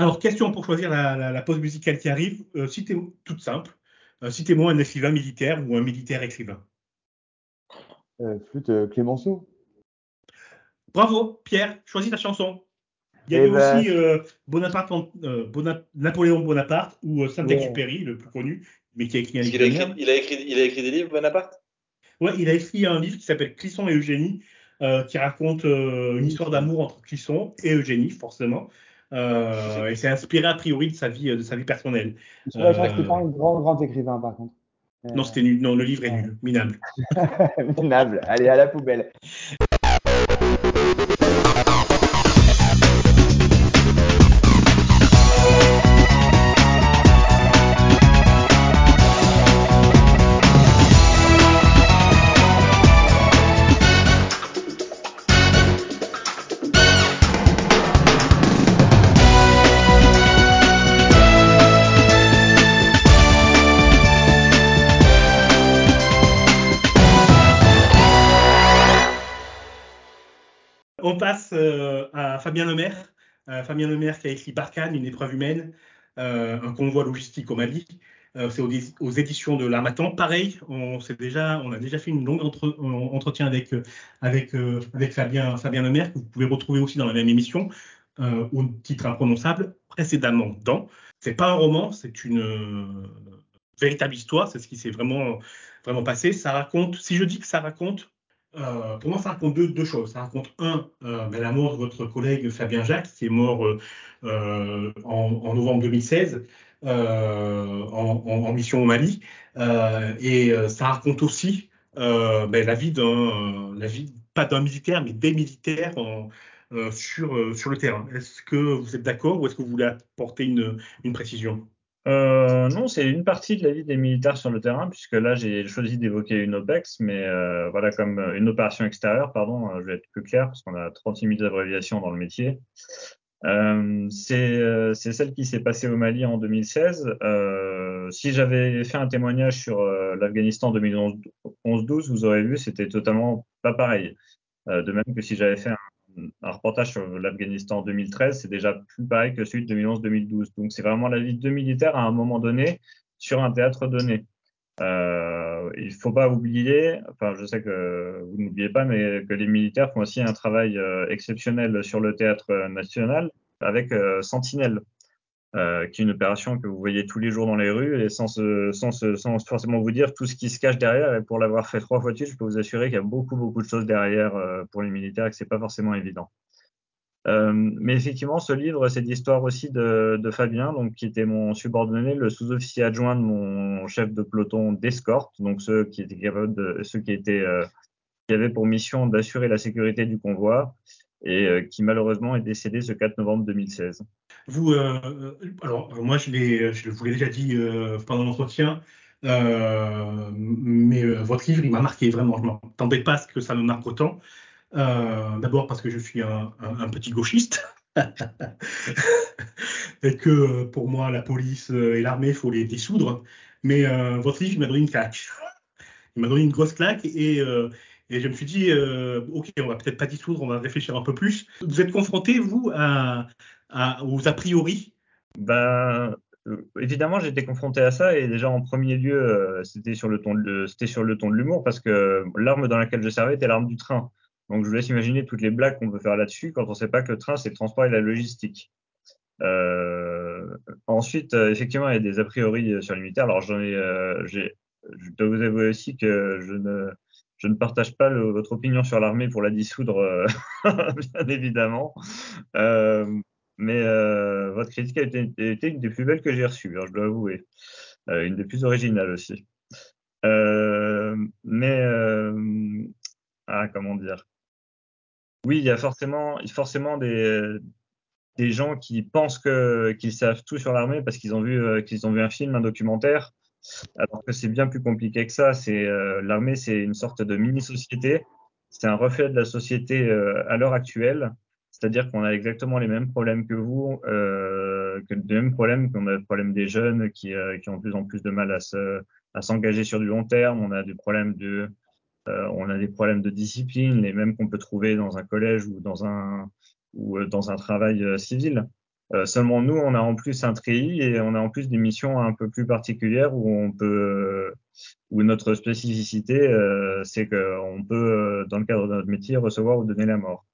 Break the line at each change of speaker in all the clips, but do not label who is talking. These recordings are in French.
Alors, question pour choisir la, pause musicale qui arrive. Euh, citez, toute simple. Euh, citez-moi un écrivain militaire ou un militaire écrivain.
Euh, flûte Clémenceau.
Bravo, Pierre. Choisis ta chanson. Il y avait eh ben, aussi Bonaparte, Napoléon Bonaparte ou Saint-Exupéry, le plus connu, mais qui a écrit un
livre. Il a écrit, il, a écrit, il a écrit des livres, Bonaparte?
Ouais, il a écrit un livre qui s'appelle Clisson et Eugénie, qui raconte une histoire d'amour entre Clisson et Eugénie, forcément. Euh, et c'est inspiré a priori de sa vie, de sa vie personnelle.
Je crois que c'était pas un grand, grand écrivain par contre.
Non, c'était nul. Non, le livre est nul, minable.
minable. Allez, à la poubelle.
Euh, à Fabien Lemaire. Euh, Fabien Lemaire qui a écrit Barkhane, une épreuve humaine, euh, un convoi logistique au Mali. c'est aux, éditions de l'Armatan. Pareil, on, on a déjà fait une longue entretien avec, Fabien Lemaire, que vous pouvez retrouver aussi dans la même émission, au titre imprononçable, précédemment dans. C'est pas un roman, c'est une véritable histoire, c'est ce qui s'est vraiment, vraiment passé. Ça raconte, si je dis que ça raconte euh, pour moi, ça raconte deux, choses. Ça raconte, un, euh, ben, la mort de votre collègue Fabien Jacques, qui est mort euh, en, novembre 2016 en, mission au Mali. et ça raconte aussi ben, la vie d'un, pas d'un militaire, mais des militaires sur le terrain. Est-ce que vous êtes d'accord ou est-ce que vous voulez apporter une précision?
Euh, non, c'est une partie de la vie des militaires sur le terrain, puisque là, j'ai choisi d'évoquer une OPEX, mais euh, voilà, comme euh, une opération extérieure, pardon, je vais être plus clair, parce qu'on a 36 000 abréviations dans le métier. c'est celle qui s'est passée au Mali en 2016. si j'avais fait un témoignage sur l'Afghanistan 2011-12, vous aurez vu, c'était totalement pas pareil. de même que si j'avais fait un un reportage sur l'Afghanistan en 2013, c'est déjà plus pareil que celui de 2011-2012. Donc c'est vraiment la vie de militaires à un moment donné sur un théâtre donné. Euh, il ne faut pas oublier, enfin je sais que vous n'oubliez pas, mais que les militaires font aussi un travail euh, exceptionnel sur le théâtre national avec euh, Sentinelle. Euh, qui est une opération que vous voyez tous les jours dans les rues et sans, sans, sans forcément vous dire tout ce qui se cache derrière. Et pour l'avoir fait trois fois dessus, je peux vous assurer qu'il y a beaucoup, beaucoup de choses derrière euh, pour les militaires et que c'est pas forcément évident. Euh, mais effectivement, ce livre, c'est l'histoire aussi de, de, Fabien, donc qui était mon subordonné, le sous-officier adjoint de mon chef de peloton d'escorte, donc ceux qui étaient de, ceux qui étaient, euh, qui avaient pour mission d'assurer la sécurité du convoi et euh, qui malheureusement est décédé ce 4 novembre 2016.
Vous, euh, alors moi je, vous l'ai déjà dit euh, pendant l'entretien, mais votre livre il m'a marqué vraiment. Je ne m'attendais pas à ce que ça me marque autant. D'abord parce que je suis un, petit gauchiste. et que pour moi la police et l'armée il faut les dissoudre. Mais votre livre il m'a donné une claque. Il m'a donné une grosse claque et et je me suis dit, euh, OK, on va peut-être pas dissoudre, on va réfléchir un peu plus. Vous êtes confronté, vous, à, aux a priori?
Ben, euh, Évidemment, j'étais confronté à ça et déjà en premier lieu, euh, c'était sur le ton de, l'humour parce que l'arme dans laquelle je servais était l'arme du train. Donc, je vous laisse imaginer toutes les blagues qu'on peut faire là-dessus quand on ne sait pas que le train, c'est le transport et la logistique. ensuite, effectivement, il y a des a priori sur les militaires. Alors, j'en ai, je dois vous avouer aussi que je ne, partage pas votre opinion sur l'armée pour la dissoudre, euh, bien évidemment. Euh, mais euh, votre critique a été, une des plus belles que j'ai reçues, hein, je dois avouer. une des plus originales aussi. mais, ah, comment dire? Oui, il y a forcément, forcément des, des gens qui pensent qu'ils savent tout sur l'armée parce qu'ils ont, vu, qu'ils ont vu un film, un documentaire, alors que c'est bien plus compliqué que ça. C'est euh, l'armée, c'est une sorte de mini-société. C'est un reflet de la société euh, à l'heure actuelle. C'est-à-dire qu'on a exactement les mêmes problèmes que vous, euh, que les mêmes problèmes qu'on a le problème des jeunes qui, euh, qui ont de plus en plus de mal à se, à s'engager sur du long terme. On a des problèmes de, euh, on a des problèmes de discipline, les mêmes qu'on peut trouver dans un collège ou dans un ou dans un travail civil. Euh, seulement nous, on a en plus un treillis et on a en plus des missions un peu plus particulières où on peut, où notre spécificité, euh, c'est qu'on peut, dans le cadre de notre métier, recevoir ou donner la mort.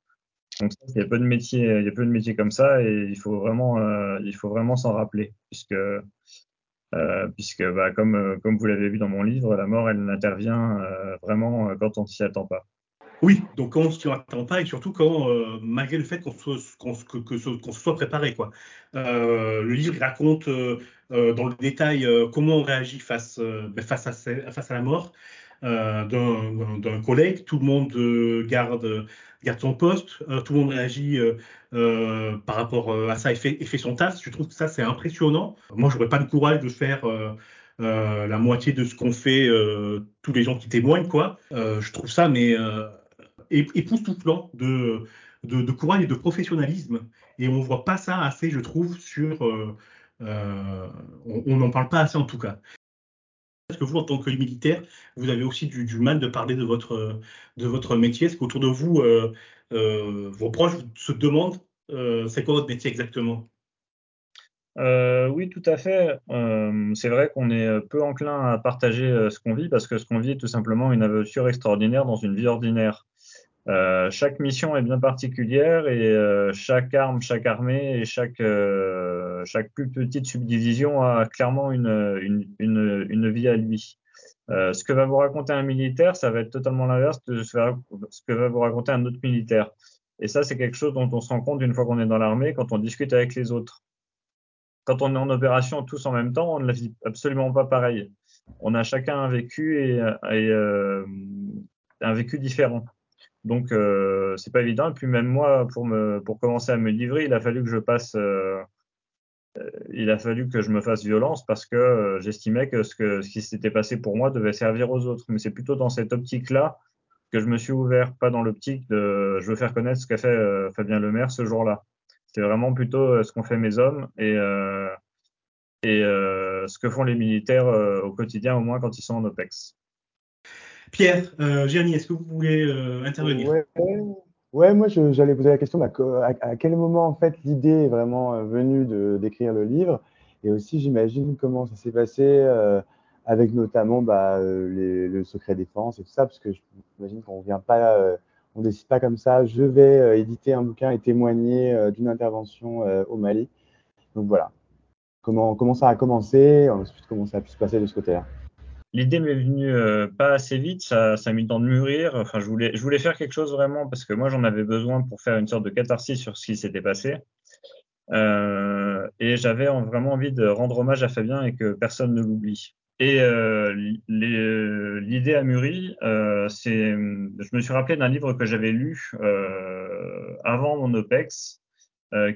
Donc il y a peu de métiers, il y a peu de métiers comme ça et il faut vraiment, euh, il faut vraiment s'en rappeler puisque euh, puisque bah, comme, euh, comme vous l'avez vu dans mon livre, la mort, elle n'intervient vraiment quand on s'y attend pas.
Oui, donc quand on s'y attend pas et surtout quand, malgré le fait qu'on se, qu'on, soit préparé. Quoi. le livre raconte dans le détail comment on réagit face, ben, face à la mort. D'un collègue, tout le monde garde garde son poste, euh, tout le monde réagit euh, euh, par rapport à ça et fait, et fait, son taf. Je trouve que ça, c'est impressionnant. Moi, j'aurais pas le courage de faire la moitié de ce qu'ont fait tous les gens qui témoignent, quoi. je trouve ça, mais époustouflant de, de, de, courage et de professionnalisme. Et on voit pas ça assez, je trouve, sur. on n'en parle pas assez en tout cas. Est-ce que vous, en tant que militaire, vous avez aussi du, mal de parler de votre, de votre métier? Est-ce qu'autour de vous, euh, euh, vos proches se demandent euh, c'est quoi votre métier exactement?
Oui, tout à fait. c'est vrai qu'on est peu enclin à partager ce qu'on vit parce que ce qu'on vit est tout simplement une aventure extraordinaire dans une vie ordinaire. Euh, chaque mission est bien particulière et euh, chaque arme, chaque armée et chaque, euh, chaque plus petite subdivision a clairement une, une, une, une vie à lui. ce que va vous raconter un militaire, ça va être totalement l'inverse de ce que va vous raconter un autre militaire. Et ça, c'est quelque chose dont on se rend compte une fois qu'on est dans l'armée, quand on discute avec les autres. Quand on est en opération tous en même temps, on ne la vit absolument pas pareil. On a chacun un vécu et, et un vécu différent. Donc, euh, c'est pas évident. Et puis, même moi, pour, me, pour commencer à me livrer, il a fallu que je passe. Euh, euh, il a fallu que je me fasse violence parce que j'estimais que ce, qui s'était passé pour moi devait servir aux autres. Mais c'est plutôt dans cette optique-là que je me suis ouvert, pas dans l'optique de je veux faire connaître ce qu'a fait Fabien Lemaire ce jour-là. C'est vraiment plutôt ce qu'ont fait mes hommes et ce que font les militaires au quotidien, au moins quand ils sont en OPEX.
Pierre, euh, est-ce que vous voulez euh, intervenir?
Ouais, moi j'allais poser la question bah, à, quel moment en fait l'idée est vraiment euh, venue d'écrire le livre? Et aussi j'imagine comment ça s'est passé euh, avec notamment bah, le secret défense et tout ça parce que j'imagine qu'on vient pas, on décide pas comme ça. Je vais éditer un bouquin et témoigner d'une intervention au Mali. Donc voilà, comment comment ça a commencé, ensuite comment ça a pu se passer de ce côté-là?
L'idée m'est venue euh, pas assez vite, ça, a mis le temps de mûrir. Enfin, je voulais, faire quelque chose vraiment parce que moi, j'en avais besoin pour faire une sorte de catharsis sur ce qui s'était passé. Euh, et j'avais vraiment envie de rendre hommage à Fabien et que personne ne l'oublie. Et euh, l'idée a mûri. C'est, je me suis rappelé d'un livre que j'avais lu avant mon OPEX,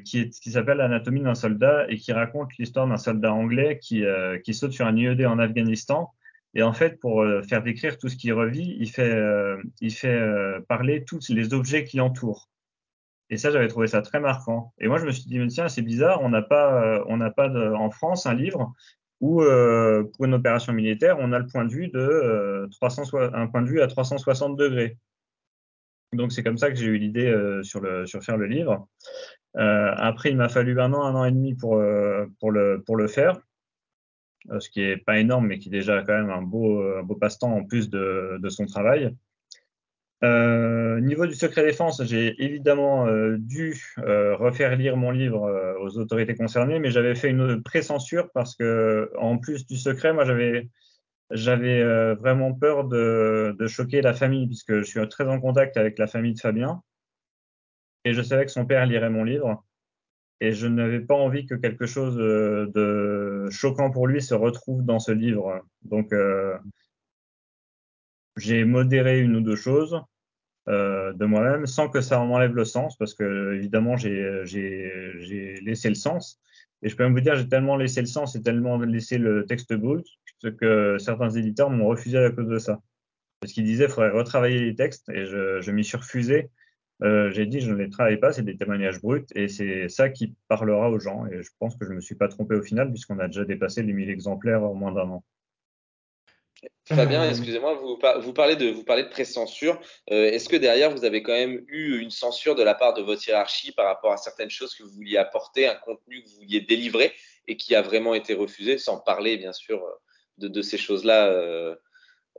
qui s'appelle Anatomie d'un soldat et qui raconte l'histoire d'un soldat anglais qui, qui saute sur un IED en Afghanistan et en fait, pour euh, faire décrire tout ce qui revit, il fait, euh, euh, parler tous les objets qui l'entourent. Et ça, j'avais trouvé ça très marquant. Et moi, je me suis dit, mais tiens, c'est bizarre, on n'a pas, en France un livre où, pour une opération militaire, on a le point de vue de 300, un point de vue à 360 degrés. Donc, c'est comme ça que j'ai eu l'idée sur, le, sur faire le livre. après, il m'a fallu un an, un an et demi pour le faire. Euh, ce qui est pas énorme, mais qui est déjà quand même un beau, beau passe-temps en plus de, son travail. Euh, niveau du secret défense, j'ai évidemment euh, dû euh, refaire lire mon livre aux autorités concernées, mais j'avais fait une pré-censure parce que, en plus du secret, moi j'avais j'avais vraiment peur de, de, choquer la famille puisque je suis très en contact avec la famille de Fabien et je savais que son père lirait mon livre et je n'avais pas envie que quelque chose de choquant pour lui se retrouve dans ce livre. Donc, euh, j'ai modéré une ou deux choses euh, de moi-même sans que ça en enlève le sens, parce que évidemment, j'ai laissé le sens. Et je peux même vous dire, j'ai tellement laissé le sens et tellement laissé le texte brut que certains éditeurs m'ont refusé à cause de ça. Parce qu'ils disaient qu'il faudrait retravailler les textes et je, je m'y suis refusé euh, j'ai dit je ne les travaille pas, c'est des témoignages bruts et c'est ça qui parlera aux gens. Et je pense que je ne me suis pas trompé au final puisqu'on a déjà dépassé les 1000 exemplaires en moins d'un an.
Fabien, excusez-moi, vous, parlez de, pré-censure. Est-ce que derrière, vous avez quand même eu une censure de la part de votre hiérarchie par rapport à certaines choses que vous vouliez apporter, un contenu que vous vouliez délivrer et qui a vraiment été refusé, sans parler bien sûr de, de ces choses-là euh,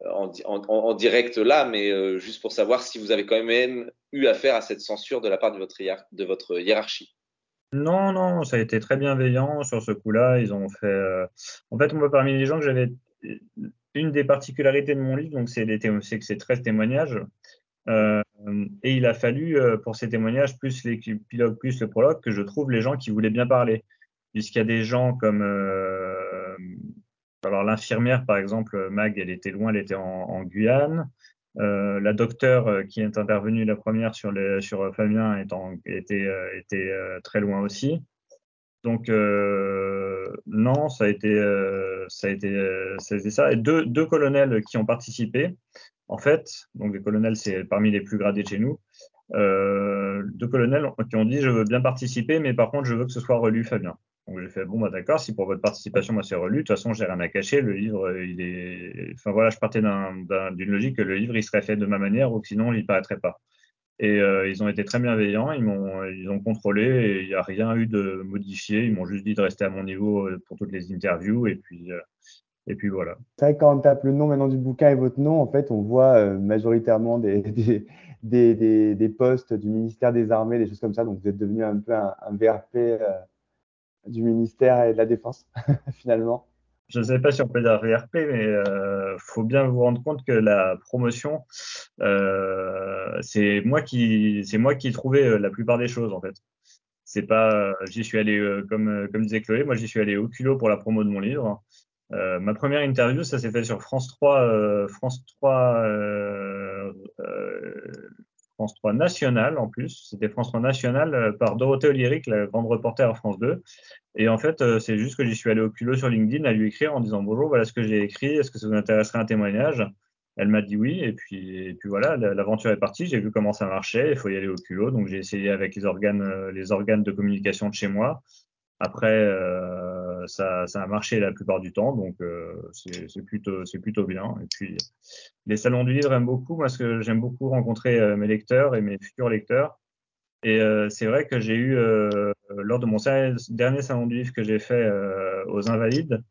en, en, direct là, mais euh, juste pour savoir si vous avez quand même eu affaire à cette censure de la part de votre, hiérarchie.
Non, non, ça a été très bienveillant sur ce coup-là. Ils ont fait. Euh... En fait, moi, parmi les gens que j'avais, une des particularités de mon livre, donc c'est que c'est 13 témoignages. Euh, et il a fallu, euh, pour ces témoignages, plus l'épilogue, plus le prologue, que je trouve les gens qui voulaient bien parler. Puisqu'il y a des gens comme euh, alors l'infirmière, par exemple, Mag, elle était loin, elle était en, en Guyane. Euh, la docteure euh, qui est intervenue la première sur, les, sur Fabien est en, était, euh, était euh, très loin aussi. Donc euh, non, ça a été, ça a été, ça a ça. Et deux, deux colonels qui ont participé, en fait, donc les colonels, c'est parmi les plus gradés de chez nous. Euh, deux colonels qui ont dit je veux bien participer, mais par contre je veux que ce soit relu, Fabien. Donc j'ai fait bon bah d'accord, si pour votre participation moi c'est relu, de toute façon j'ai rien à cacher, le livre il est, enfin voilà, je partais d'une un, logique que le livre il serait fait de ma manière ou que sinon il paraîtrait pas. Et euh, ils ont été très bienveillants, ils m'ont, ils ont contrôlé il n'y a rien eu de modifié. Ils m'ont juste dit de rester à mon niveau euh, pour toutes les interviews et puis euh, et puis voilà.
C'est vrai que quand on tape le nom maintenant du bouquin et votre nom, en fait, on voit euh, majoritairement des, des, des, des, postes du ministère des Armées, des choses comme ça. Donc vous êtes devenu un peu un, un VRP du ministère et de la Défense, finalement
Je ne sais pas si on peut dire VRP, mais euh, faut bien vous rendre compte que la promotion, euh, c'est moi qui c'est moi qui trouvais euh, la plupart des choses en fait. C'est pas, j'y suis allé euh, comme comme disait Chloé, moi j'y suis allé au culot pour la promo de mon livre. Euh, ma première interview, ça s'est fait sur France 3, euh, France 3 euh, France 3 nationale en plus. C'était France 3 nationale euh, par Dorothée Oliéric, la grande reporter à France 2. Et en fait, euh, c'est juste que j'y suis allé au culot sur LinkedIn à lui écrire en disant bonjour, voilà ce que j'ai écrit, est-ce que ça vous intéresserait un témoignage? Elle m'a dit oui, et puis, et puis voilà, l'aventure est partie. J'ai vu comment ça marchait, il faut y aller au culot. Donc j'ai essayé avec les organes, euh, les organes de communication de chez moi. Après, euh, ça, ça, a marché la plupart du temps, donc euh, c'est plutôt, plutôt bien. Et puis, les salons du livre aiment beaucoup, parce que j'aime beaucoup rencontrer euh, mes lecteurs et mes futurs lecteurs. Et euh, c'est vrai que j'ai eu, euh, lors de mon dernier salon du livre que j'ai fait euh, aux Invalides,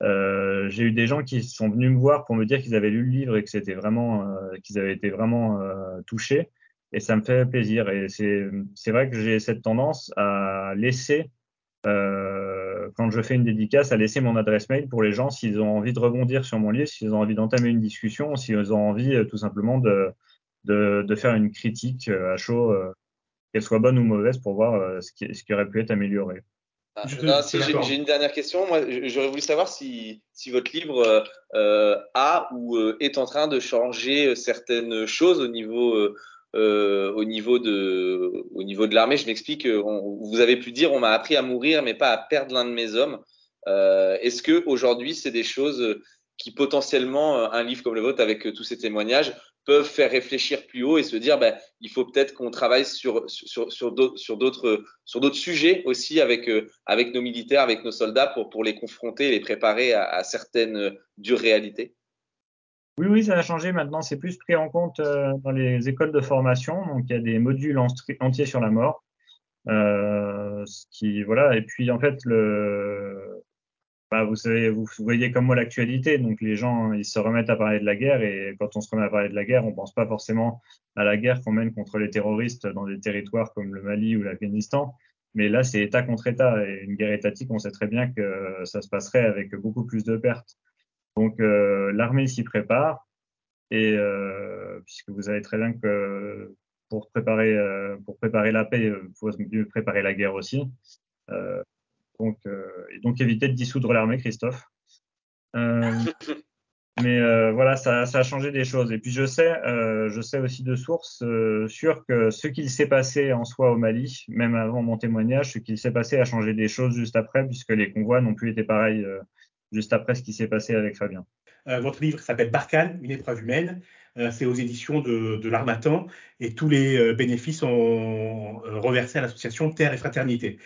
j'ai eu des gens qui sont venus me voir pour me dire qu'ils avaient lu le livre et que c'était vraiment, qu'ils avaient été vraiment touchés. Et ça me fait plaisir. Et c'est vrai que j'ai cette tendance à laisser euh, quand je fais une dédicace, à laisser mon adresse mail pour les gens s'ils ont envie de rebondir sur mon livre, s'ils ont envie d'entamer une discussion, s'ils ont envie euh, tout simplement de, de, de, faire une critique euh, à chaud, euh, qu'elle soit bonne ou mauvaise, pour voir ce, qui, ce qui aurait pu être amélioré.
Ah, si j'ai une dernière question. Moi, j'aurais voulu savoir si, si votre livre euh, a ou est en train de changer certaines choses au niveau euh, au niveau de au niveau de l'armée. Je m'explique. Vous avez pu dire on m'a appris à mourir, mais pas à perdre l'un de mes hommes. Euh, Est-ce que aujourd'hui c'est des choses qui potentiellement un livre comme le vôtre avec tous ces témoignages peuvent faire réfléchir plus haut et se dire ben, il faut peut-être qu'on travaille sur sur sur d'autres sur d'autres sur d'autres sujets aussi avec avec nos militaires avec nos soldats pour pour les confronter et les préparer à, à certaines dures réalités?
Oui, oui, ça a changé. Maintenant, c'est plus pris en compte euh, dans les écoles de formation. Donc, il y a des modules entiers sur la mort. Euh, ce qui, voilà. Et puis, en fait, le, bah, vous savez, vous voyez comme moi l'actualité. Donc, les gens, ils se remettent à parler de la guerre. Et quand on se remet à parler de la guerre, on pense pas forcément à la guerre qu'on mène contre les terroristes dans des territoires comme le Mali ou l'Afghanistan. Mais là, c'est État contre État. Et une guerre étatique, on sait très bien que ça se passerait avec beaucoup plus de pertes. Donc euh, l'armée s'y prépare et euh, puisque vous savez très bien que pour préparer euh, pour préparer la paix, il faut mieux préparer la guerre aussi. donc et donc éviter de dissoudre l'armée, Christophe. Mais euh, voilà, ça, ça, a changé des choses. Et puis je sais, euh, je sais aussi de sources euh, sûres que ce qu'il s'est passé en soi au Mali, même avant mon témoignage, ce qu'il s'est passé a changé des choses juste après, puisque les convois n'ont plus été pareils juste après ce qui s'est passé avec Fabien.
Euh, votre livre s'appelle Barkhane, une épreuve humaine. Euh, c'est aux éditions de, l'Armatan et tous les euh, bénéfices sont reversés à l'association Terre et Fraternité.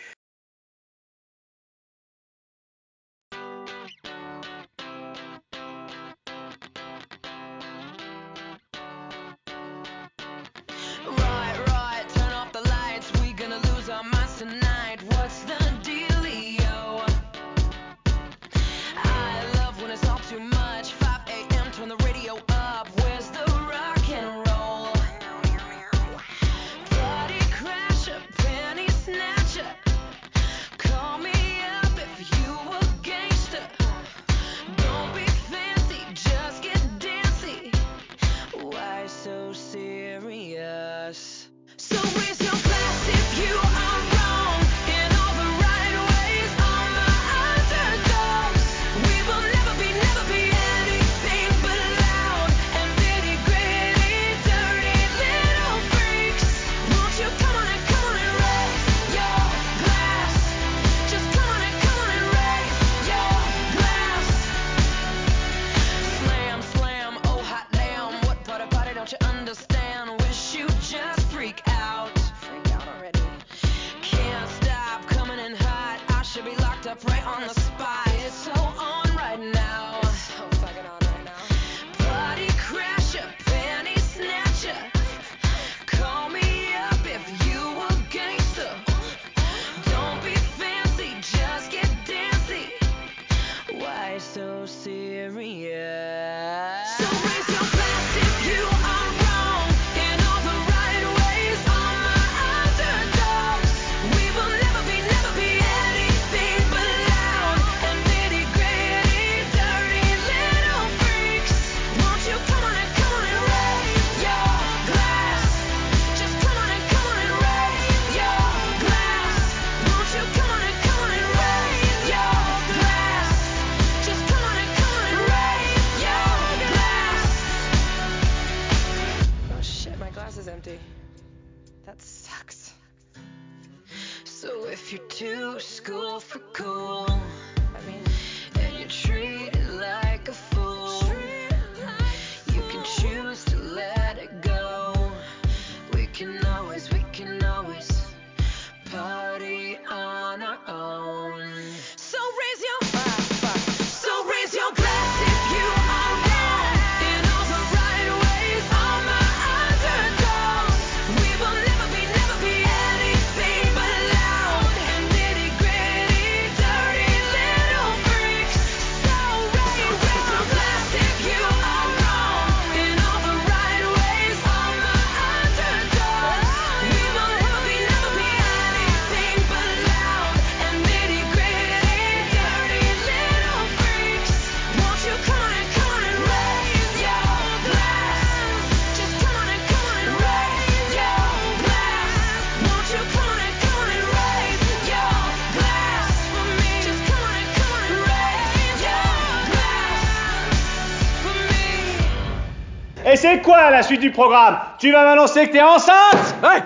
C'est quoi la suite du programme? Tu vas m'annoncer que t'es enceinte?
Ouais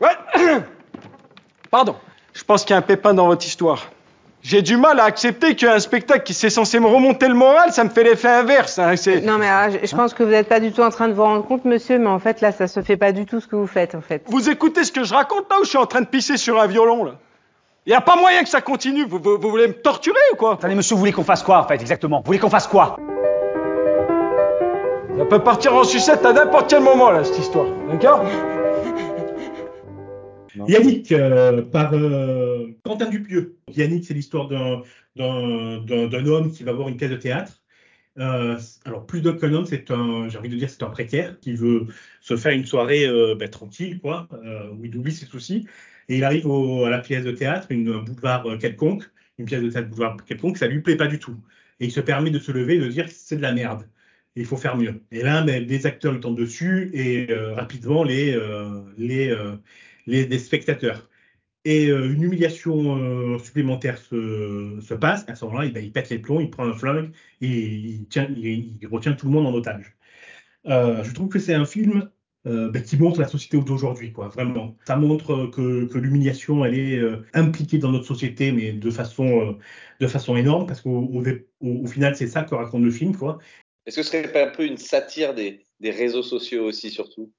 Ouais Pardon, je pense qu'il y a un pépin dans votre histoire. J'ai du mal à accepter qu'un spectacle qui s'est censé me remonter le moral, ça me fait l'effet inverse. Hein,
non mais ah, je, pense que vous n'êtes pas du tout en train de vous rendre compte, monsieur, mais en fait là, ça se fait pas du tout ce que vous faites, en fait.
Vous écoutez ce que je raconte là ou je suis en train de pisser sur un violon là? Il n'y a pas moyen que ça continue. Vous, vous, voulez me torturer ou quoi?
Attendez, monsieur, vous voulez qu'on fasse quoi en fait exactement? Vous voulez qu'on fasse quoi?
Ça peut partir en sucette à n'importe quel moment, là, cette histoire. D'accord?
Yannick, euh, par euh, Quentin Dupieux. Yannick, c'est l'histoire d'un homme qui va voir une pièce de théâtre. Euh, alors, plus d'homme qu'un homme, c'est un, j'ai envie de dire, c'est un précaire qui veut se faire une soirée ben, tranquille, quoi, où il oublie ses soucis. Et il arrive à la pièce de théâtre, une boulevard quelconque, une pièce de théâtre boulevard quelconque, ça lui plaît pas du tout. Et il se permet de se lever et de dire c'est de la merde il faut faire mieux. Et là, ben, les acteurs ils tombent dessus et euh, rapidement les, euh, euh, les, les, spectateurs. Et une humiliation supplémentaire se, se, passe. À ce moment-là, ben, il pète les plombs, il prend un flingue et il, tient, il, retient tout le monde en otage. je trouve que c'est un film ben, qui montre la société d'aujourd'hui, quoi. Vraiment, ça montre que, que l'humiliation, elle est impliquée dans notre société, mais de façon, de façon énorme, parce qu'au au, au, final, c'est ça que raconte le film, quoi.
Est-ce que ce serait pas un peu une satire des, des réseaux sociaux aussi, surtout?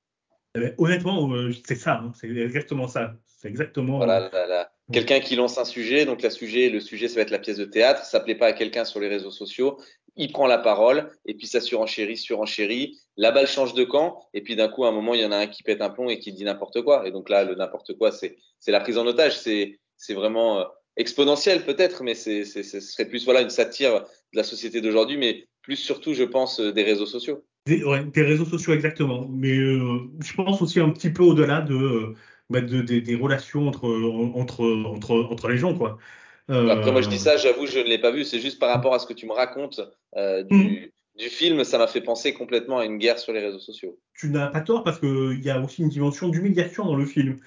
Eh ben, Honnêtement, euh, c'est ça, hein. c'est exactement ça. C'est exactement.
Voilà, euh, quelqu'un qui lance un sujet, donc la sujet, le sujet, ça va être la pièce de théâtre, ça plaît pas à quelqu'un sur les réseaux sociaux, il prend la parole, et puis ça surenchérit, surenchérit, la balle change de camp, et puis d'un coup, à un moment, il y en a un qui pète un plomb et qui dit n'importe quoi. Et donc là, le n'importe quoi, c'est la prise en otage, c'est vraiment euh, exponentiel peut-être, mais c'est ce serait plus voilà une satire de la société d'aujourd'hui, mais plus surtout, je pense, euh, des réseaux sociaux.
Des, réseaux sociaux, exactement. Mais euh, je pense aussi un petit peu au-delà de, euh, bah, des relations entre, entre, entre, entre les gens, quoi.
Après, moi, je dis ça, j'avoue, je ne l'ai pas vu. C'est juste par rapport à ce que tu me racontes du, mm. du, film, ça m'a fait penser complètement à une guerre sur les réseaux sociaux.
Tu n'as pas tort parce qu'il y a aussi une dimension d'humiliation dans le film.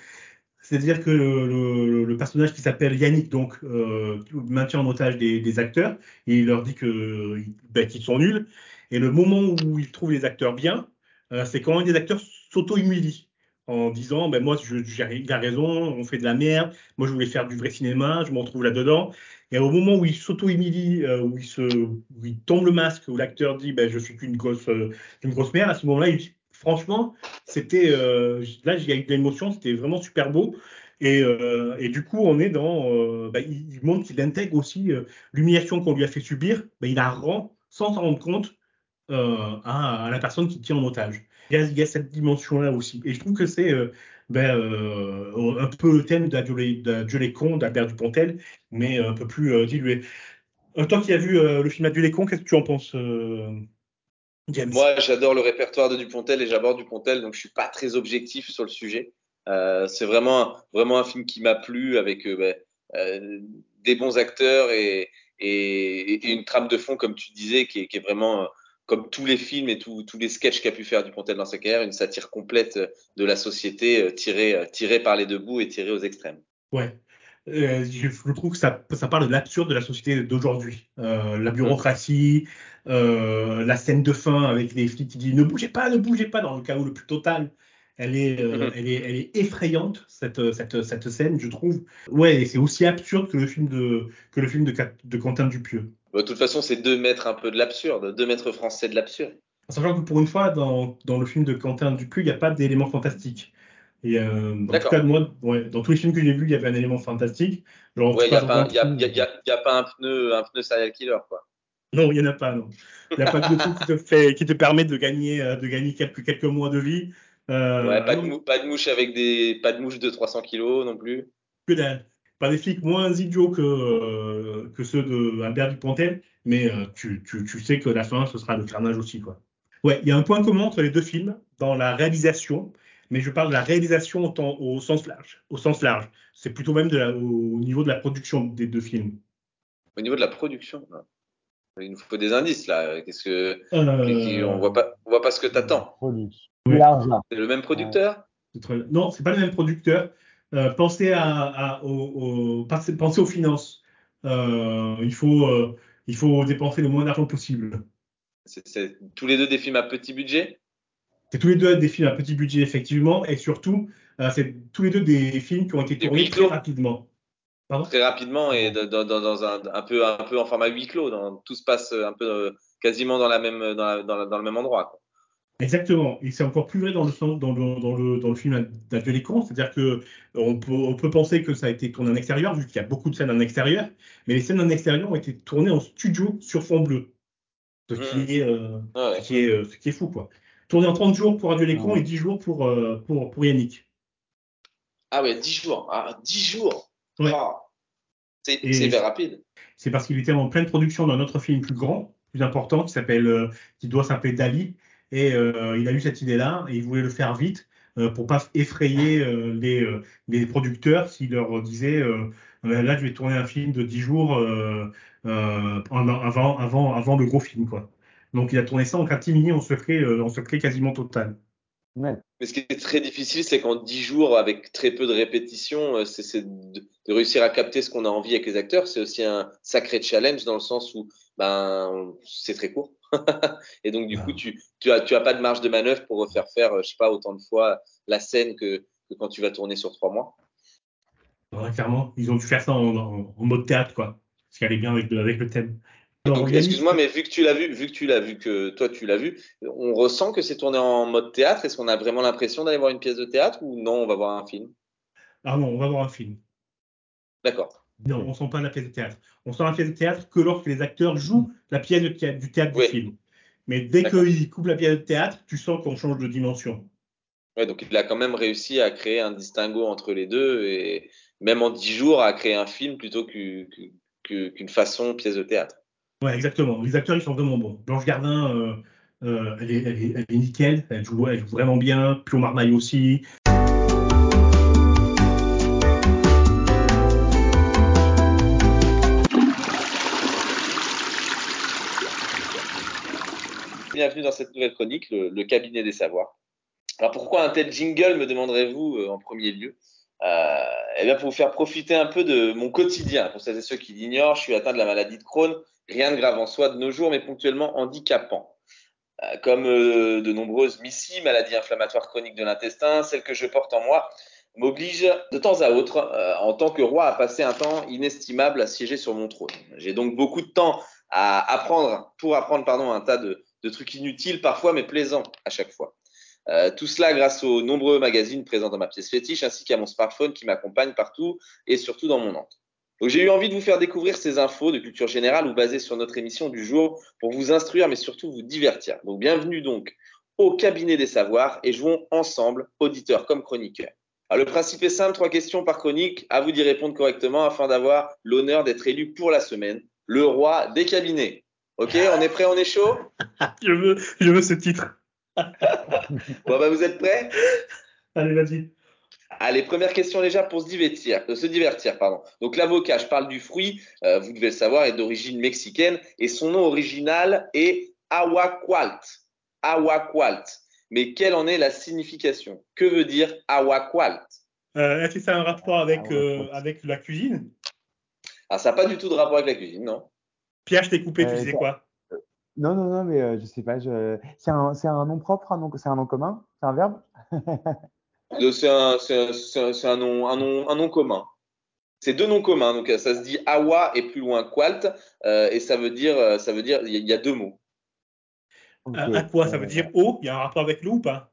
C'est-à-dire que le, personnage qui s'appelle Yannick donc euh, maintient en otage des, acteurs et il leur dit que ben, qu'ils sont nuls. Et le moment où il trouve les acteurs bien, euh, c'est quand des acteurs s'auto-humilient en disant ben moi je, il a raison, on fait de la merde, moi je voulais faire du vrai cinéma, je m'en trouve là-dedans. Et au moment où il s'auto-humilie, euh, où où il tombe le masque, où l'acteur dit ben je suis qu'une grosse, une grosse merde, à ce moment-là il dit franchement, c'était euh, là, il y eu de l'émotion, c'était vraiment super beau. Et, euh, du coup, on est dans. Euh, bah, il montre qu'il intègre aussi l'humiliation qu'on lui a fait subir. Bah, il la rend sans s'en rendre compte à, la personne qui tient en otage. Il y a, cette dimension-là aussi. Et je trouve que c'est ben, un peu le thème d'Adieu con d'Albert Dupontel, mais un peu plus dilué. toi qui as vu le film Adieu les cons, qu'est-ce que tu en penses
James. Moi, j'adore le répertoire de Dupontel et j'aborde Dupontel, donc je suis pas très objectif sur le sujet. Euh, c'est vraiment, vraiment un film qui m'a plu avec euh, ben, euh, des bons acteurs et, et, et, une trame de fond, comme tu disais, qui est, qui est vraiment euh, comme tous les films et tous les sketchs qu'a pu faire Dupontel dans sa carrière, une satire complète de la société tirée, tirée par les deux bouts et tirée aux extrêmes.
Ouais. Euh, je trouve que ça, ça parle de l'absurde de la société d'aujourd'hui. Euh, la bureaucratie, euh, la scène de fin avec les flics qui disent ne bougez pas, ne bougez pas dans le chaos le plus total elle est, euh, elle est, elle est effrayante cette, cette, cette scène, je trouve. Ouais, c'est aussi absurde que le film de que le film de, de Quentin Dupieux.
Bah, de toute façon, c'est deux mètres un peu de l'absurde, deux mètres français de l'absurde.
Sachant que pour une fois, dans, dans le film de Quentin Dupieux, il n'y a pas d'éléments fantastiques. Et euh, en tout cas, moi, ouais, dans tous les films que j'ai vus, il y avait un élément fantastique.
il n'y a, pas, y a, y a, y a pas un pneu, un pneu serial killer, quoi.
Non, il n'y en a pas, non. Il n'y a pas de truc qui te, fait, qui te permet de gagner, euh, de gagner quelques, quelques mois de vie.
Euh, ouais, pas, de mou, pas, de mouche avec des, pas de mouche de 300 kilos non plus.
Que dalle. Pas des flics moins idiots que, euh, que ceux de Albert Dupontel, mais tu, tu, tu, sais que la fin, ce sera le carnage aussi, quoi. Ouais, il y a un point commun entre les deux films dans la réalisation, mais je parle de la réalisation au, au sens large. Au sens large. C'est plutôt même de la, au, niveau de la production des deux films.
Au niveau de la production Il nous faut des indices là. Qu'est-ce que euh... on voit pas, on voit pas ce que t'attends. C'est le même producteur?
Non, c'est pas le même producteur. Euh, pensez à, à au, au, pensez aux finances. Euh, il faut euh, il faut dépenser le moins d'argent possible.
C'est tous les deux des films à petit budget?
C'est tous les deux des films à petit budget, effectivement, et surtout, euh, c'est tous les deux des films qui ont été tournés très rapidement.
Pardon? Très rapidement et dans, dans, dans un, un, peu, un peu en format huis clos. Dans, tout se passe un peu euh, quasiment dans, la même, dans, la, dans, dans le même endroit. Quoi.
Exactement, et c'est encore plus vrai dans le sens dans le, dans le, dans le film c'est-à-dire que on peut, on peut penser que ça a été tourné en extérieur, vu qu'il y a beaucoup de scènes en extérieur, mais les scènes en extérieur ont été tournées en studio sur fond bleu, ce qui, mmh. est, euh, qui est, euh, ce qui est fou quoi. Tourné en 30 jours pour Adieu l'écran ah et 10 jours pour, euh, pour, pour Yannick.
Ah ouais, 10 jours, ah, 10 jours ouais. Ah. C'est hyper rapide.
C'est parce qu'il était en pleine production d'un autre film plus grand, plus important, qui s'appelle, euh, qui doit s'appeler Dali, et euh, il a eu cette idée-là et il voulait le faire vite euh, pour pas effrayer euh, les, euh, les, producteurs s'il leur disait euh, là je vais tourner un film de 10 jours avant, avant, avant le gros film quoi. Donc il a tourné ça en catimini en secret, en secret quasiment total.
Ouais. Mais ce qui est très difficile, c'est qu'en 10 jours, avec très peu de répétitions, c'est de, de, réussir à capter ce qu'on a envie avec les acteurs. C'est aussi un sacré challenge dans le sens où ben, c'est très court. et donc, du coup, tu, tu, as, tu as pas de marge de manœuvre pour refaire faire, je sais pas, autant de fois la scène que, que quand tu vas tourner sur trois mois.
Ouais, clairement, ils ont dû faire ça en, en, en mode théâtre, quoi. Ce qui allait bien avec, avec le thème.
Excuse-moi, mais vu que tu l'as vu, vu que tu l'as vu, que toi tu l'as vu, on ressent que c'est tourné en mode théâtre. Est-ce qu'on a vraiment l'impression d'aller voir une pièce de théâtre ou non, on va voir un film?
Ah non, on va voir un film.
D'accord.
Non, on sent pas la pièce de théâtre. On sent la pièce de théâtre que lorsque les acteurs jouent la pièce de théâtre, du théâtre oui. du film. Mais dès qu'ils coupent la pièce de théâtre, tu sens qu'on change de dimension.
Ouais, donc il a quand même réussi à créer un distinguo entre les deux et même en dix jours à créer un film plutôt qu'une qu qu façon pièce de théâtre.
Ouais, exactement. Les acteurs, ils sont vraiment bons. Blanche Gardin, euh, euh, elle, est, nickel. Elle joue, vraiment bien. Pio Marmaille aussi.
Bienvenue dans cette nouvelle chronique, le, cabinet des savoirs. Alors pourquoi un tel jingle, me demanderez-vous euh, en premier lieu? Eh bien pour vous faire profiter un peu de mon quotidien. Pour celles et ceux qui l'ignorent, je suis atteint de la maladie de Crohn. Rien de grave en soi de nos jours, mais ponctuellement handicapant. Euh, comme euh, de nombreuses MISI, maladies inflammatoires chroniques de l'intestin, celle que je porte en moi m'oblige de temps à autre, euh, en tant que roi, à passer un temps inestimable à siéger sur mon trône. J'ai donc beaucoup de temps à apprendre, pour apprendre pardon, un tas de, trucs inutiles parfois, mais plaisants à chaque fois. Tout cela grâce aux nombreux magazines présents dans ma pièce fétiche, ainsi qu'à mon smartphone qui m'accompagne partout et surtout dans mon Nantes. Donc j'ai eu envie de vous faire découvrir ces infos de culture générale ou basées sur notre émission du jour pour vous instruire mais surtout vous divertir. Donc bienvenue donc au cabinet des savoirs et jouons ensemble, auditeurs comme chroniqueurs. Alors, le principe est simple, trois questions par chronique, à vous d'y répondre correctement afin d'avoir l'honneur d'être élu pour la semaine, le roi des cabinets. Ok, on est prêt, on est chaud?
Je, veux, je veux ce titre.
bon, bah, vous êtes prêts?
Allez, vas-y.
Allez, première question légère pour se divertir. Euh, se divertir pardon. Donc l'avocat, je parle du fruit, euh, vous devez le savoir, est d'origine mexicaine et son nom original est Awaqualt. Awaqualt. Mais quelle en est la signification? Que veut dire Awaqualt
euh, Est-ce que ça a un rapport avec, euh, avec la cuisine?
Ah, ça n'a pas du tout de rapport avec la cuisine, non.
Pierre, je t'ai coupé, tu disais quoi?
Non, non, non, mais je sais pas. Je... C'est un, un, nom propre, c'est un nom commun C'est un verbe?
C'est un, un, un, nom, un, nom, un nom commun. C'est deux noms communs, donc ça se dit Awa et plus loin Qualt, euh, et ça veut dire, ça veut dire, il y, a deux mots.
À, quoi Ça veut dire eau Il y a un rapport avec l'eau ou pas?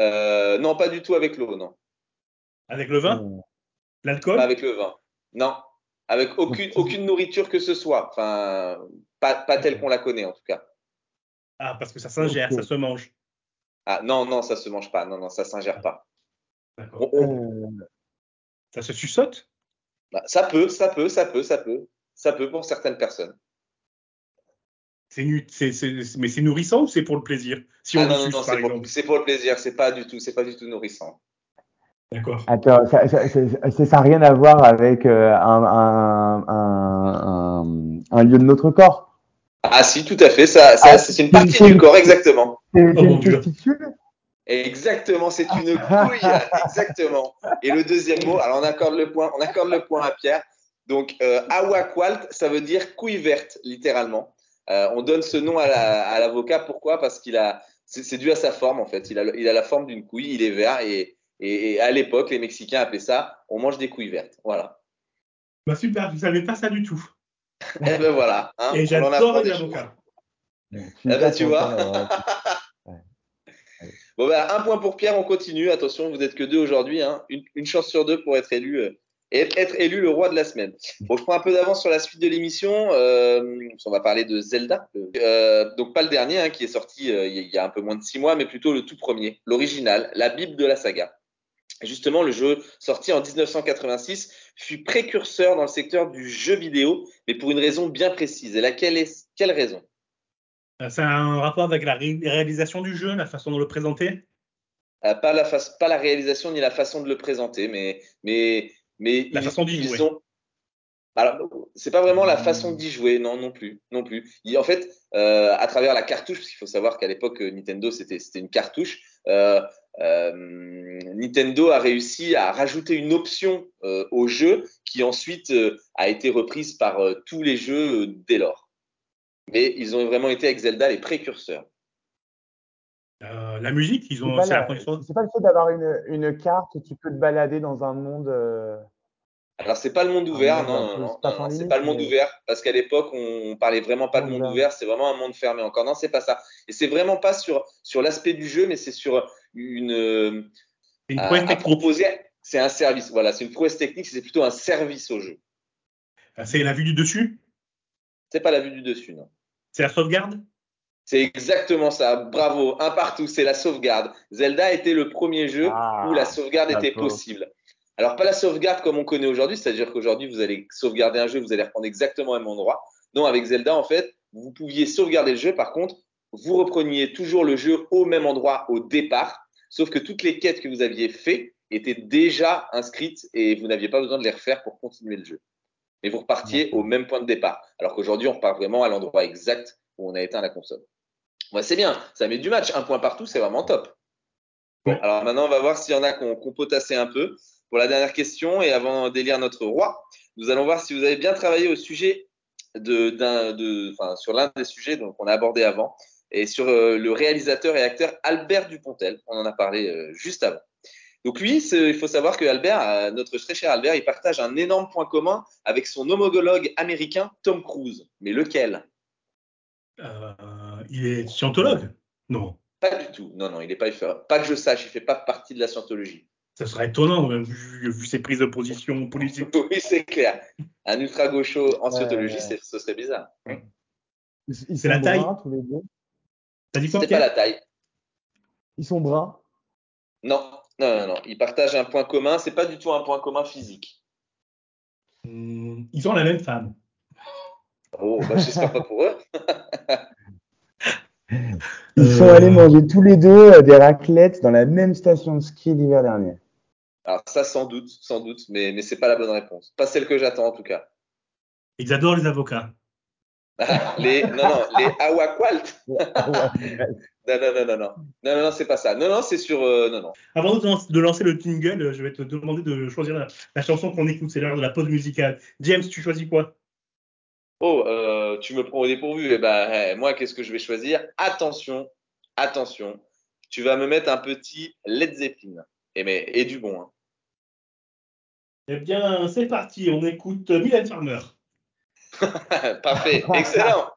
Euh, Non, pas du tout avec l'eau, non.
Avec le vin? L'alcool?
Pas avec le vin. Non. Avec aucune, aucune nourriture que ce soit. Enfin, pas, pas telle qu'on la connaît en tout cas.
Ah, parce que ça s'ingère, ça se mange.
Ah non, non, ça se mange pas. Non, non, ça s'ingère pas.
D'accord. Ça se suçote?
Bah, Ça peut, ça peut, ça peut, ça peut. Ça peut pour certaines personnes.
C'est, mais c'est nourrissant ou c'est pour le plaisir?
Si on ah non, non, c'est pour, le plaisir, c'est pas du tout, c'est pas du tout nourrissant.
D'accord.
Attends, ça n'a rien à voir avec euh, un, un, un, lieu de notre corps.
Ah si, tout à fait, ça, ça ah, c'est une partie du corps, exactement.
C'est une oh, testicule?
Exactement, c'est une couille, exactement. Et le deuxième mot, alors on accorde le point, on accorde le point à Pierre. Donc, euh, ça veut dire couille verte, littéralement. Euh, on donne ce nom à l'avocat. pourquoi? Parce qu'il a, c'est dû à sa forme en fait. Il a, il a la forme d'une couille, il est vert et, et, à l'époque, les Mexicains appelaient ça on mange des couilles vertes. Voilà.
Bah super, vous savez pas ça du tout.
eh ben voilà.
Hein, et j'adore les avocats.
Eh ben tu vois. bon ben un point pour Pierre, on continue. Attention, vous n'êtes que deux aujourd'hui. Hein. Une, chance sur deux pour être élu euh, être élu le roi de la semaine. Bon, je prends un peu d'avance sur la suite de l'émission. Euh, on va parler de Zelda. Euh, donc pas le dernier, hein, qui est sorti il y a un peu moins de six mois, mais plutôt le tout premier, l'original, la Bible de la saga. Justement, le jeu sorti en 1986 fut précurseur dans le secteur du jeu vidéo, mais pour une raison bien précise. Et laquelle est quelle raison?
C'est un rapport avec la réalisation du jeu, la façon de le présenter?
Pas, la pas la réalisation ni la façon de le présenter, mais, mais mais
la façon d'y jouer.
Alors, c'est pas vraiment la façon d'y jouer, non, non plus, non plus. en fait, euh, à travers la cartouche, parce qu'il faut savoir qu'à l'époque Nintendo c'était une cartouche, euh, euh, Nintendo a réussi à rajouter une option au jeu qui ensuite a été reprise par tous les jeux dès lors. Mais ils ont vraiment été avec Zelda les précurseurs.
la musique, ils ont.
C'est pas, le fait d'avoir une, une, carte où tu peux te balader dans un monde.
Alors c'est pas le monde ouvert, non, non, non, c'est pas le monde ouvert parce qu'à l'époque on, parlait vraiment pas de monde ouvert, c'est vraiment un monde fermé encore. Non, c'est pas ça. Et c'est vraiment pas sur sur l'aspect du jeu, mais c'est sur une
une prouesse technique.
proposer. C'est un service, voilà, c'est une prouesse technique, c'est plutôt un service au jeu.
Ah, c'est la vue du dessus?
C'est pas la vue du dessus, non.
C'est la sauvegarde?
C'est exactement ça. Bravo. Un partout, c'est la sauvegarde. Zelda était le premier jeu ah, où la sauvegarde était possible. Alors, pas la sauvegarde comme on connaît aujourd'hui, c'est-à-dire qu'aujourd'hui, vous allez sauvegarder un jeu, vous allez reprendre exactement au même endroit. Non, avec Zelda, en fait, vous pouviez sauvegarder le jeu. Par contre, vous repreniez toujours le jeu au même endroit au départ, sauf que toutes les quêtes que vous aviez faites étaient déjà inscrites et vous n'aviez pas besoin de les refaire pour continuer le jeu. Mais vous repartiez au même point de départ. Alors qu'aujourd'hui, on repart vraiment à l'endroit exact où on a éteint la console. c'est bien, ça met du match. Un point partout, c'est vraiment top. Bon, alors maintenant, on va voir s'il y en a qu'on qu potassé un peu pour la dernière question et avant d'élire notre roi, nous allons voir si vous avez bien travaillé au sujet de, de enfin, sur l'un des sujets qu'on a abordé avant et sur euh, le réalisateur et acteur Albert Dupontel. On en a parlé euh, juste avant. Donc lui, il faut savoir que Albert, euh, notre très cher Albert, il partage un énorme point commun avec son homologue américain Tom Cruise. Mais lequel?
Il est scientologue? Non.
Pas du tout. Non, non, il n'est pas Pas que je sache, il fait pas partie de la scientologie.
Ça serait étonnant, vu, vu, ses prises de position politiques.
oui, c'est clair. Un ultra-gaucho en scientologie, ce serait bizarre.
C'est la taille tous les deux
T'as dit quoi C'est pas la taille.
Ils sont bruns
Non, non, non, non. Ils partagent un point commun. C'est pas du tout un point commun physique.
Hmm, ils ont la même femme.
Oh, bah, j'espère pas pour eux.
Ils sont allés manger tous les deux euh, des raclettes dans la même station de ski l'hiver dernier.
Alors ça, sans doute, sans doute, mais, mais c'est pas la bonne réponse. Pas celle que j'attends en tout cas.
Ils adorent les avocats.
Les, non, non, les Awakwalt. non, non, non, non, non, non, non, c'est pas ça. Non, non, c'est sur, euh, non, non.
Avant de lancer le jingle, je vais te demander de choisir la, la chanson qu'on écoute. C'est l'heure de la pause musicale. James, tu choisis quoi?
Oh, euh, tu me prends au dépourvu. Eh ben, eh, moi, qu'est-ce que je vais choisir? Attention, attention. Tu vas me mettre un petit Led Zeppelin. Et, mais, et du bon. Hein.
Eh bien, c'est parti. On écoute Mylène Farmer.
Parfait. Excellent.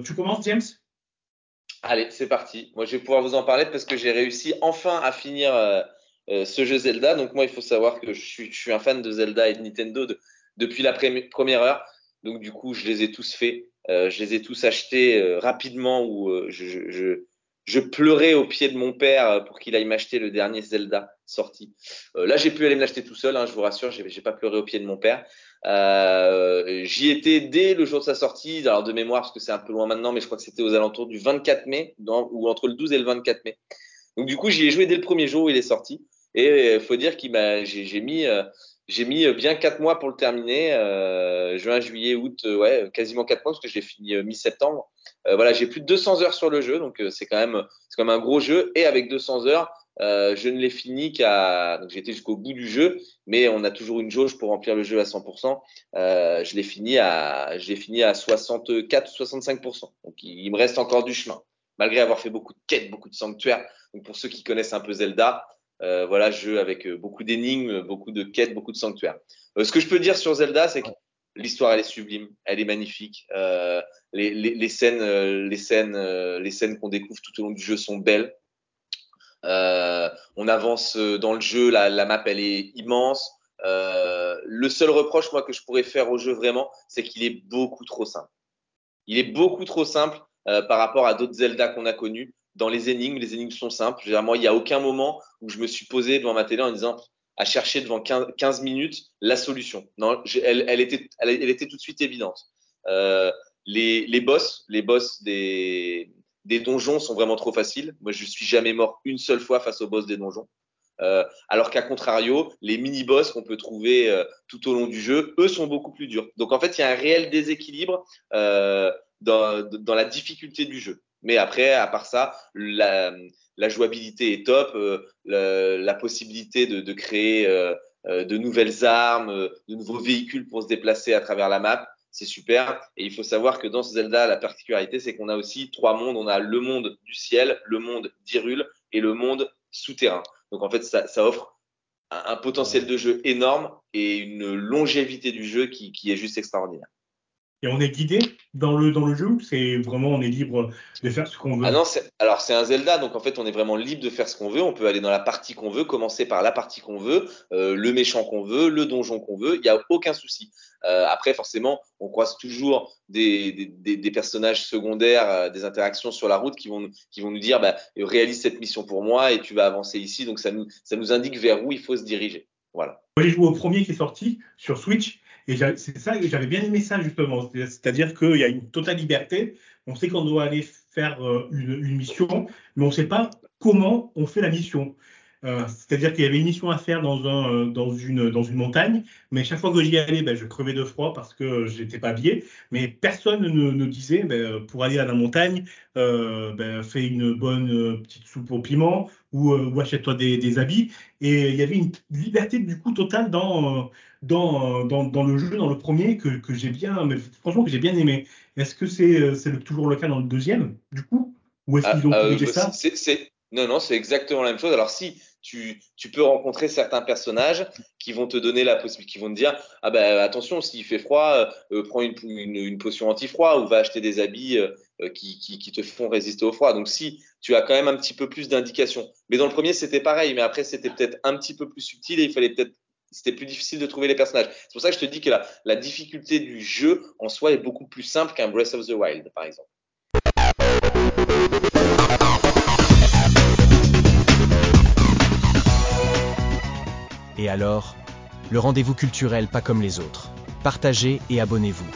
Euh, tu commences, James?
Allez, c'est parti. Moi, je vais pouvoir vous en parler parce que j'ai réussi enfin à finir euh, euh, ce jeu Zelda. Donc, moi, il faut savoir que je suis, un fan de Zelda et de Nintendo depuis la première heure. Donc, du coup, je les ai tous faits. je les ai tous achetés rapidement où je, pleurais au pied de mon père pour qu'il aille m'acheter le dernier Zelda sorti. là, j'ai pu aller me l'acheter tout seul, hein, je vous rassure, j'ai pas pleuré au pied de mon père. Euh, J'y étais dès le jour de sa sortie, alors de mémoire parce que c'est un peu loin maintenant, mais je crois que c'était aux alentours du 24 mai, ou entre le 12 et le 24 mai. Donc du coup, j'y ai joué dès le premier jour où il est sorti. Et il faut dire qu'il m'a, j'ai mis, euh, j'ai mis bien quatre mois pour le terminer, euh, juin, juillet, août, euh, ouais, quasiment quatre mois parce que j'ai fini euh, mi-septembre. voilà, j'ai plus de 200 heures sur le jeu, donc c'est quand même, c'est quand même un gros jeu. Et avec 200 heures, euh, je ne l'ai fini qu'à. Donc j'étais jusqu'au bout du jeu, mais on a toujours une jauge pour remplir le jeu à 100%. Euh, je l'ai fini à, je l'ai fini à 64 65%. Donc il, me reste encore du chemin, malgré avoir fait beaucoup de quêtes, beaucoup de sanctuaires. Donc pour ceux qui connaissent un peu Zelda, voilà, jeu avec beaucoup d'énigmes, beaucoup de quêtes, beaucoup de sanctuaires. ce que je peux dire sur Zelda, c'est que l'histoire elle est sublime, elle est magnifique. Les, les, les, scènes, les scènes, les scènes qu'on découvre tout au long du jeu sont belles. On avance dans le jeu, la, map elle est immense. Euh, le seul reproche, moi, que je pourrais faire au jeu vraiment, c'est qu'il est beaucoup trop simple. Il est beaucoup trop simple euh, par rapport à d'autres Zelda qu'on a connus. Dans les énigmes, les énigmes sont simples. Dire, moi, il n'y a aucun moment où je me suis posé devant ma télé en disant à chercher devant 15, minutes la solution. Non, elle, était, elle, était tout de suite évidente. Euh, les boss, les boss des, des donjons sont vraiment trop faciles. Moi, je suis jamais mort une seule fois face aux boss des donjons. Euh, alors qu'à contrario, les mini-boss qu'on peut trouver euh, tout au long du jeu, eux sont beaucoup plus durs. Donc en fait, il y a un réel déséquilibre euh, dans, la difficulté du jeu. Mais après, à part ça, la, jouabilité est top, la, possibilité de créer de nouvelles armes, de nouveaux véhicules pour se déplacer à travers la map, c'est super. Et il faut savoir que dans ce Zelda, la particularité, c'est qu'on a aussi trois mondes. On a le monde du ciel, le monde d'Hyrule et le monde souterrain. Donc en fait, ça, offre un, potentiel de jeu énorme et une longévité du jeu qui est juste extraordinaire.
Et on est guidé dans le, dans le jeu C'est vraiment, on est libre de faire ce qu'on veut?
Ah non, alors c'est un Zelda, donc en fait, on est vraiment libre de faire ce qu'on veut. On peut aller dans la partie qu'on veut, commencer par la partie qu'on veut, euh, le méchant qu'on veut, le donjon qu'on veut. Il n'y a aucun souci. Euh, après, forcément, on croise toujours des, des, des personnages secondaires, euh, des interactions sur la route qui vont, qui vont nous dire bah, réalise cette mission pour moi et tu vas avancer ici. Donc ça nous, ça nous indique vers où il faut se diriger. Voilà.
J'ai joué au premier qui est sorti sur Switch et c'est ça, j'avais bien aimé ça justement. C'est-à-dire qu'il y a une totale liberté. On sait qu'on doit aller faire euh, une, une mission, mais on ne sait pas comment on fait la mission. Euh, c'est-à-dire qu'il y avait une mission à faire dans, un, euh, dans, une, dans une montagne, mais chaque fois que j'y allais, ben, je crevais de froid parce que j'étais pas habillé. Mais personne ne, ne disait, ben, pour aller à la montagne, euh, ben, fais une bonne euh, petite soupe au piment ou, ou achète-toi des, des, habits. Et il y avait une liberté du coup totale dans, dans, dans, dans le jeu, dans le premier, que, que j'ai bien, mais franchement que j'ai bien aimé. Est-ce que c'est c'est toujours le cas dans le deuxième, du coup, ou est-ce qu'ils ont
ah, corrigé ça? Non, non, c'est exactement la même chose. Alors si tu, peux rencontrer certains personnages qui vont te donner la possibilité, qui vont te dire ah ben attention s'il fait froid, euh, prends une, potion anti-froid ou va acheter des habits euh, qui, te font résister au froid. Donc si tu as quand même un petit peu plus d'indications. Mais dans le premier c'était pareil, mais après c'était peut-être un petit peu plus subtil et il fallait peut-être c'était plus difficile de trouver les personnages. C'est pour ça que je te dis que la difficulté du jeu en soi est beaucoup plus simple qu'un Breath of the Wild par exemple.
Et alors, le rendez-vous culturel pas comme les autres. Partagez et abonnez-vous.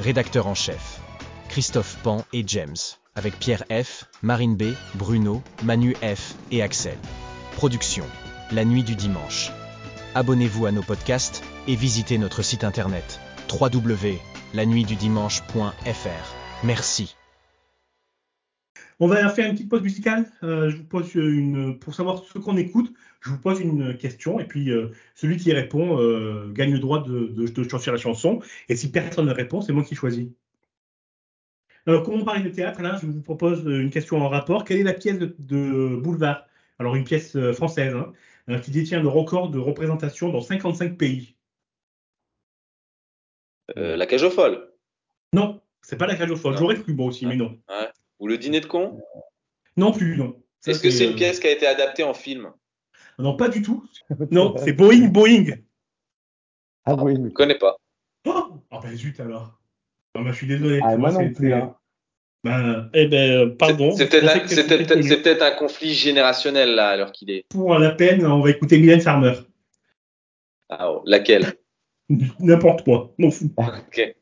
Rédacteur en chef. Christophe Pan et James. Avec Pierre F, Marine B, Bruno, Manu F et Axel. Production. La nuit du dimanche. Abonnez-vous à nos podcasts et visitez notre site internet www.lanuitdudimanche.fr. Merci.
On va faire une petite pause musicale. Euh, je vous pose une, pour savoir ce qu'on écoute, je vous pose une question et puis euh, celui qui répond euh, gagne le droit de, de, de, choisir la chanson. Et si personne ne répond, c'est moi qui choisis. Alors, comme on parlait de théâtre, là, je vous propose une question en rapport. Quelle est la pièce de, de Boulevard? Alors, une pièce française hein, qui détient le record de représentation dans 55 pays.
la cage aux folles?
Non, c'est pas la cage aux folles. J'aurais cru moi aussi, mais non.
Ouais. Ou le dîner de con
Non plus, non.
Est-ce que c'est une pièce qui a été adaptée en film
Non, pas du tout. Non, c'est Boeing, Boeing.
Ah oui.
Je ne connais pas.
Oh, oh ben zut alors. Ah, ben, je suis désolé.
Ah, moi non plus. Hein.
Ben, eh ben, pardon.
C'est peut-être peut un conflit générationnel là, alors qu'il est.
Pour la peine, on va écouter Mylène Farmer.
Ah, oh, laquelle?
N'importe quoi, m'en fous.
ok.